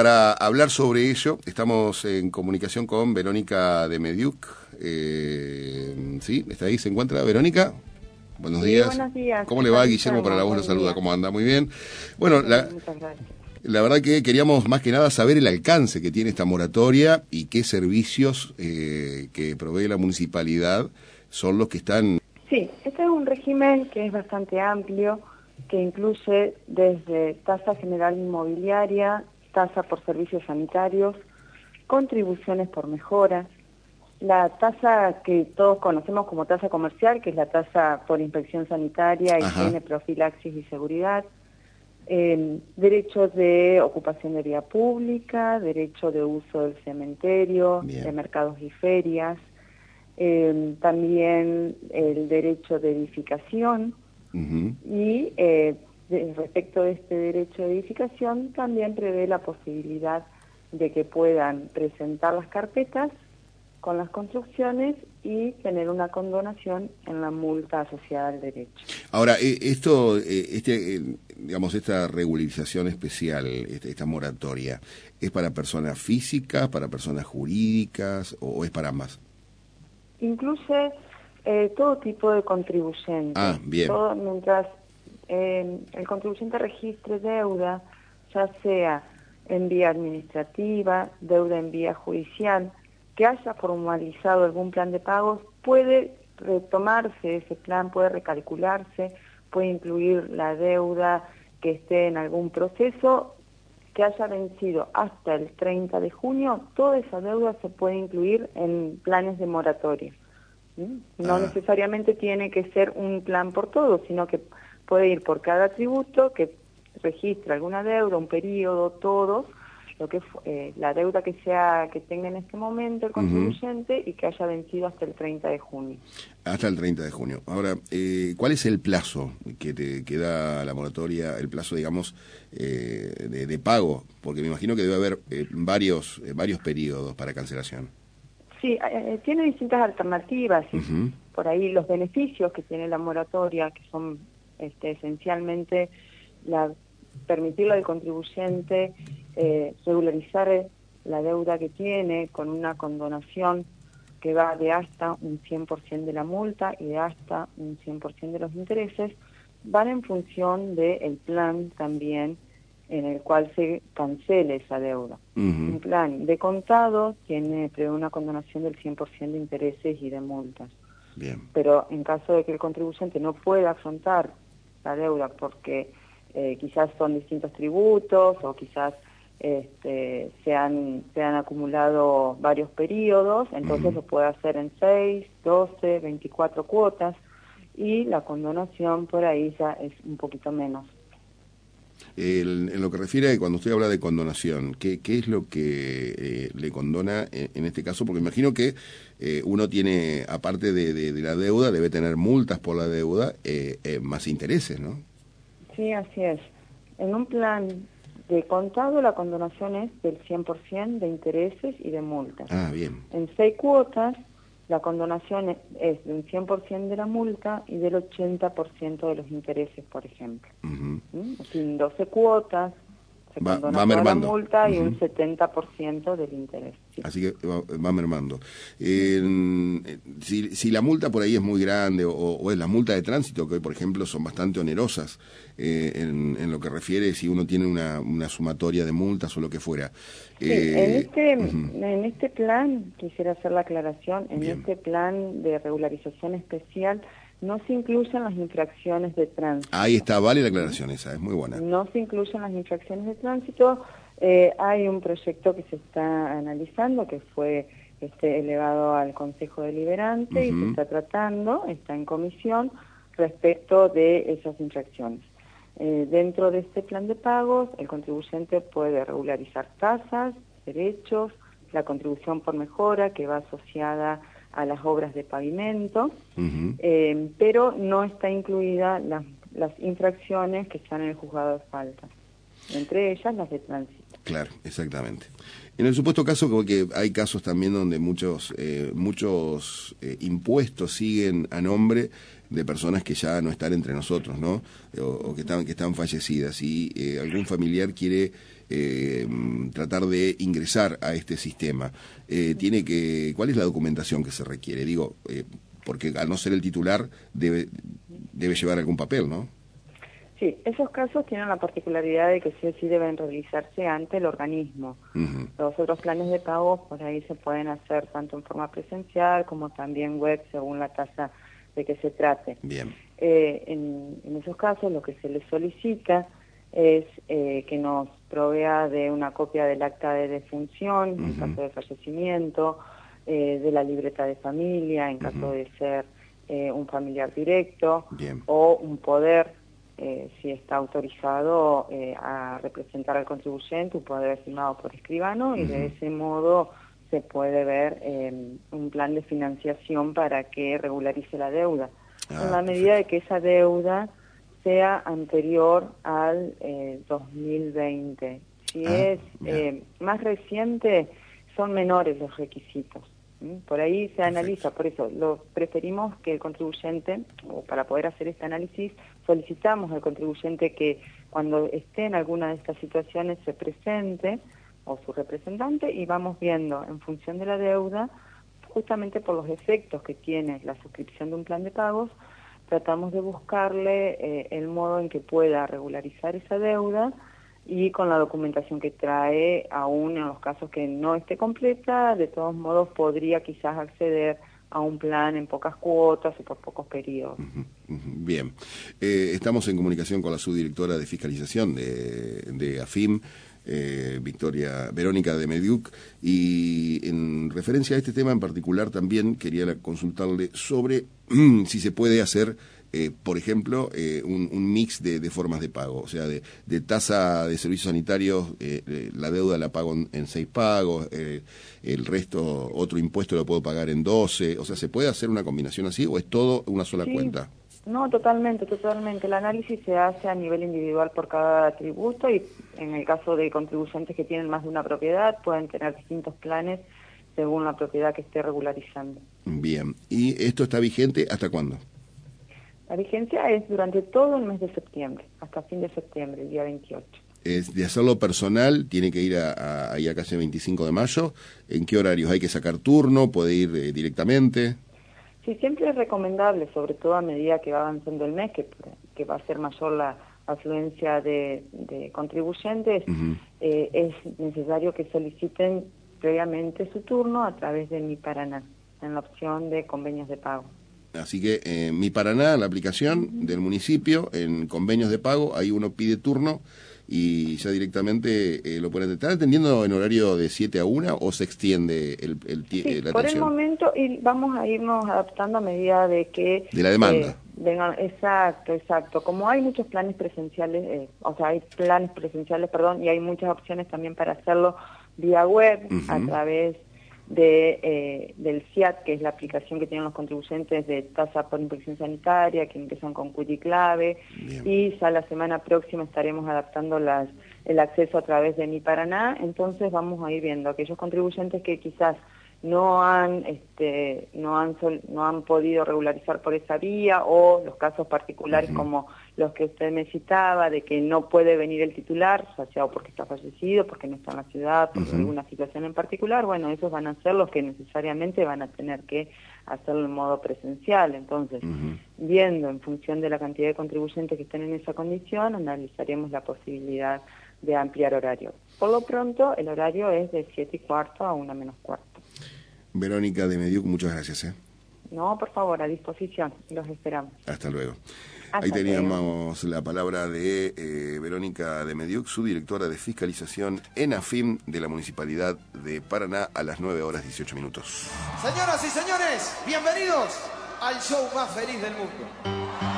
Para hablar sobre ello, estamos en comunicación con Verónica de Mediuc. Eh, ¿Sí? ¿Está ahí? ¿Se encuentra Verónica? Buenos días. buenos días. ¿Cómo le va? Guillermo para la voz lo saluda. ¿Cómo anda? Muy bien. Bueno, la, la verdad que queríamos más que nada saber el alcance que tiene esta moratoria y qué servicios eh, que provee la municipalidad son los que están... Sí, este es un régimen que es bastante amplio, que incluye desde tasa general inmobiliaria, tasa por servicios sanitarios, contribuciones por mejora, la tasa que todos conocemos como tasa comercial, que es la tasa por inspección sanitaria, higiene, profilaxis y seguridad, eh, derechos de ocupación de vía pública, derecho de uso del cementerio, de mercados y ferias, eh, también el derecho de edificación y eh, respecto de este derecho de edificación también prevé la posibilidad de que puedan presentar las carpetas con las construcciones y tener una condonación en la multa asociada al derecho. Ahora, eh, esto, eh, este, eh, digamos, esta regularización especial, este, esta moratoria, ¿es para personas físicas, para personas jurídicas o, es para ambas? Incluye todo tipo de contribuyentes. Ah, bien. mientras el contribuyente registre deuda, ya sea en vía administrativa, deuda en vía judicial, que haya formalizado algún plan de pagos, puede retomarse ese plan, puede recalcularse, puede incluir la deuda que esté en algún proceso que haya vencido hasta el 30 de junio, toda esa deuda se puede incluir en planes de moratoria. No ah. necesariamente tiene que ser un plan por todo, sino que puede ir por cada tributo que registra alguna deuda, un periodo, todos, lo que eh, la deuda que sea que tenga en este momento el contribuyente y que haya vencido hasta el 30 de junio. Hasta el 30 de junio. Ahora, eh, ¿cuál es el plazo que te queda la moratoria, el plazo, digamos, eh, de, pago? Porque me imagino que debe haber varios, varios periodos para cancelación. Sí, tiene distintas alternativas. Por ahí los beneficios que tiene la moratoria, que son este, esencialmente la permitirle al contribuyente eh, regularizar la deuda que tiene con una condonación que va de hasta un 100% de la multa y de hasta un 100% de los intereses, van en función del plan también en el cual se cancele esa deuda. Un plan de contado tiene prevé una condonación del 100% de intereses y de multas. Bien. Pero en caso de que el contribuyente no pueda afrontar la deuda porque eh, quizás son distintos tributos o quizás este, se, han, se han acumulado varios periodos, entonces lo puede hacer en 6, 12, 24 cuotas y la condonación por ahí ya es un poquito menos. En lo que refiere a cuando usted habla de condonación, ¿qué, qué es lo que eh, le condona en, este caso? Porque imagino que eh, uno tiene, aparte de, de, la deuda, debe tener multas por la deuda, eh, más intereses, ¿no? Sí, así es. En un plan de contado la condonación es del 100% de intereses y de multas. Ah, bien. En seis cuotas la condonación es de un 100% de la multa y del 80% de los intereses, por ejemplo. Uh En 12 cuotas se va, va la multa y un 70% del interés. Así que va, mermando. si, si, la multa por ahí es muy grande o, es la multa de tránsito, que hoy, por ejemplo, son bastante onerosas eh, en, lo que refiere si uno tiene una, una sumatoria de multas o lo que fuera. Sí, en, eh, este, en este plan, quisiera hacer la aclaración, en este plan de regularización especial, no se incluyen las infracciones de tránsito. Ahí está, vale la aclaración esa, es muy buena. No se incluyen las infracciones de tránsito. Eh, hay un proyecto que se está analizando, que fue este, elevado al Consejo Deliberante y se está tratando, está en comisión, respecto de esas infracciones. Eh, dentro de este plan de pagos, el contribuyente puede regularizar tasas, derechos, la contribución por mejora que va asociada a las obras de pavimento, eh, pero no está incluida las, las infracciones que están en el juzgado de falta, entre ellas las de tránsito. Claro, exactamente. En el supuesto caso, como que hay casos también donde muchos, eh, muchos eh, impuestos siguen a nombre de personas que ya no están entre nosotros, ¿no? O, que están que están fallecidas y algún familiar quiere eh, tratar de ingresar a este sistema. Eh, tiene que, ¿Cuál es la documentación que se requiere? Digo, porque al no ser el titular debe, debe llevar algún papel, ¿no? Sí, esos casos tienen la particularidad de que sí o sí deben realizarse ante el organismo. Los otros planes de pago por ahí se pueden hacer tanto en forma presencial como también web según la tasa de que se trate. Bien. Eh, en, esos casos lo que se les solicita es eh, que nos provea de una copia del acta de defunción en caso de fallecimiento, eh, de la libreta de familia en caso de ser un familiar directo o un poder eh, si está autorizado eh, a representar al contribuyente, un poder firmado por escribano, y de ese modo se puede ver eh, un plan de financiación para que regularice la deuda, en la ah, medida de que esa deuda sea anterior al 2020. Si ah, es más reciente, son menores los requisitos. Por ahí se analiza, por eso lo preferimos que el contribuyente, o para poder hacer este análisis, solicitamos al contribuyente que cuando esté en alguna de estas situaciones se presente o su representante y vamos viendo en función de la deuda, justamente por los efectos que tiene la suscripción de un plan de pagos, tratamos de buscarle eh, el modo en que pueda regularizar esa deuda y con la documentación que trae, aún en los casos que no esté completa, de todos modos podría quizás acceder a un plan en pocas cuotas o por pocos periodos. Bien. Eh, estamos en comunicación con la subdirectora de fiscalización de AFIM, eh, Victoria Verónica de Mediuc, y en referencia a este tema en particular también quería consultarle sobre si se puede hacer eh, por ejemplo, eh, un, mix de, formas de pago, o sea, de, tasa de servicios sanitarios, eh, la deuda la pago en, seis pagos, el resto, otro impuesto lo puedo pagar en doce, o sea, ¿se puede hacer una combinación así o es todo una sola cuenta? No, totalmente, totalmente. El análisis se hace a nivel individual por cada tributo y en el caso de contribuyentes que tienen más de una propiedad pueden tener distintos planes según la propiedad que esté regularizando. Bien, ¿y esto está vigente hasta cuándo? La vigencia es durante todo el mes de septiembre, hasta fin de septiembre, el día 28. Es de hacerlo personal, tiene que ir a, ahí a casi 25 de mayo. ¿En qué horarios? ¿Hay que sacar turno? ¿Puede ir eh, directamente? Sí, siempre es recomendable, sobre todo a medida que va avanzando el mes, que, que va a ser mayor la afluencia de, contribuyentes, eh, es necesario que soliciten previamente su turno a través de Mi Paraná, en la opción de convenios de pago. Así que eh, Mi Paraná, la aplicación del municipio, en convenios de pago, ahí uno pide turno y ya directamente eh, lo pueden ¿Están atendiendo en horario de 7 a 1 o se extiende el, el sí, eh, la Por el momento y vamos a irnos adaptando a medida de que... De la demanda. Vengan, exacto, exacto. Como hay muchos planes presenciales, o sea, hay planes presenciales, perdón, y hay muchas opciones también para hacerlo vía web, a través de, eh, del CIAT, que es la aplicación que tienen los contribuyentes de tasa por inspección sanitaria, que empiezan con CUTI clave, y ya la semana próxima estaremos adaptando las, el acceso a través de Mi Paraná, entonces vamos a ir viendo aquellos contribuyentes que quizás no han este, no han no han podido regularizar por esa vía o los casos particulares como los que usted me citaba de que no puede venir el titular ya sea porque está fallecido porque no está en la ciudad por alguna situación en particular bueno esos van a ser los que necesariamente van a tener que hacerlo en modo presencial. Entonces viendo en función de la cantidad de contribuyentes que estén en esa condición analizaremos la posibilidad de ampliar horario. Por lo pronto el horario es de 7 y cuarto a una menos cuarto Verónica de Mediuc, muchas gracias. ¿eh? No, por favor, a disposición, los esperamos. Hasta luego. Ahí teníamos la palabra de eh, Verónica de Mediuc, su directora de fiscalización en AFIM de la Municipalidad de Paraná a las 9 horas 18 minutos. Señoras y señores, bienvenidos al show más feliz del mundo.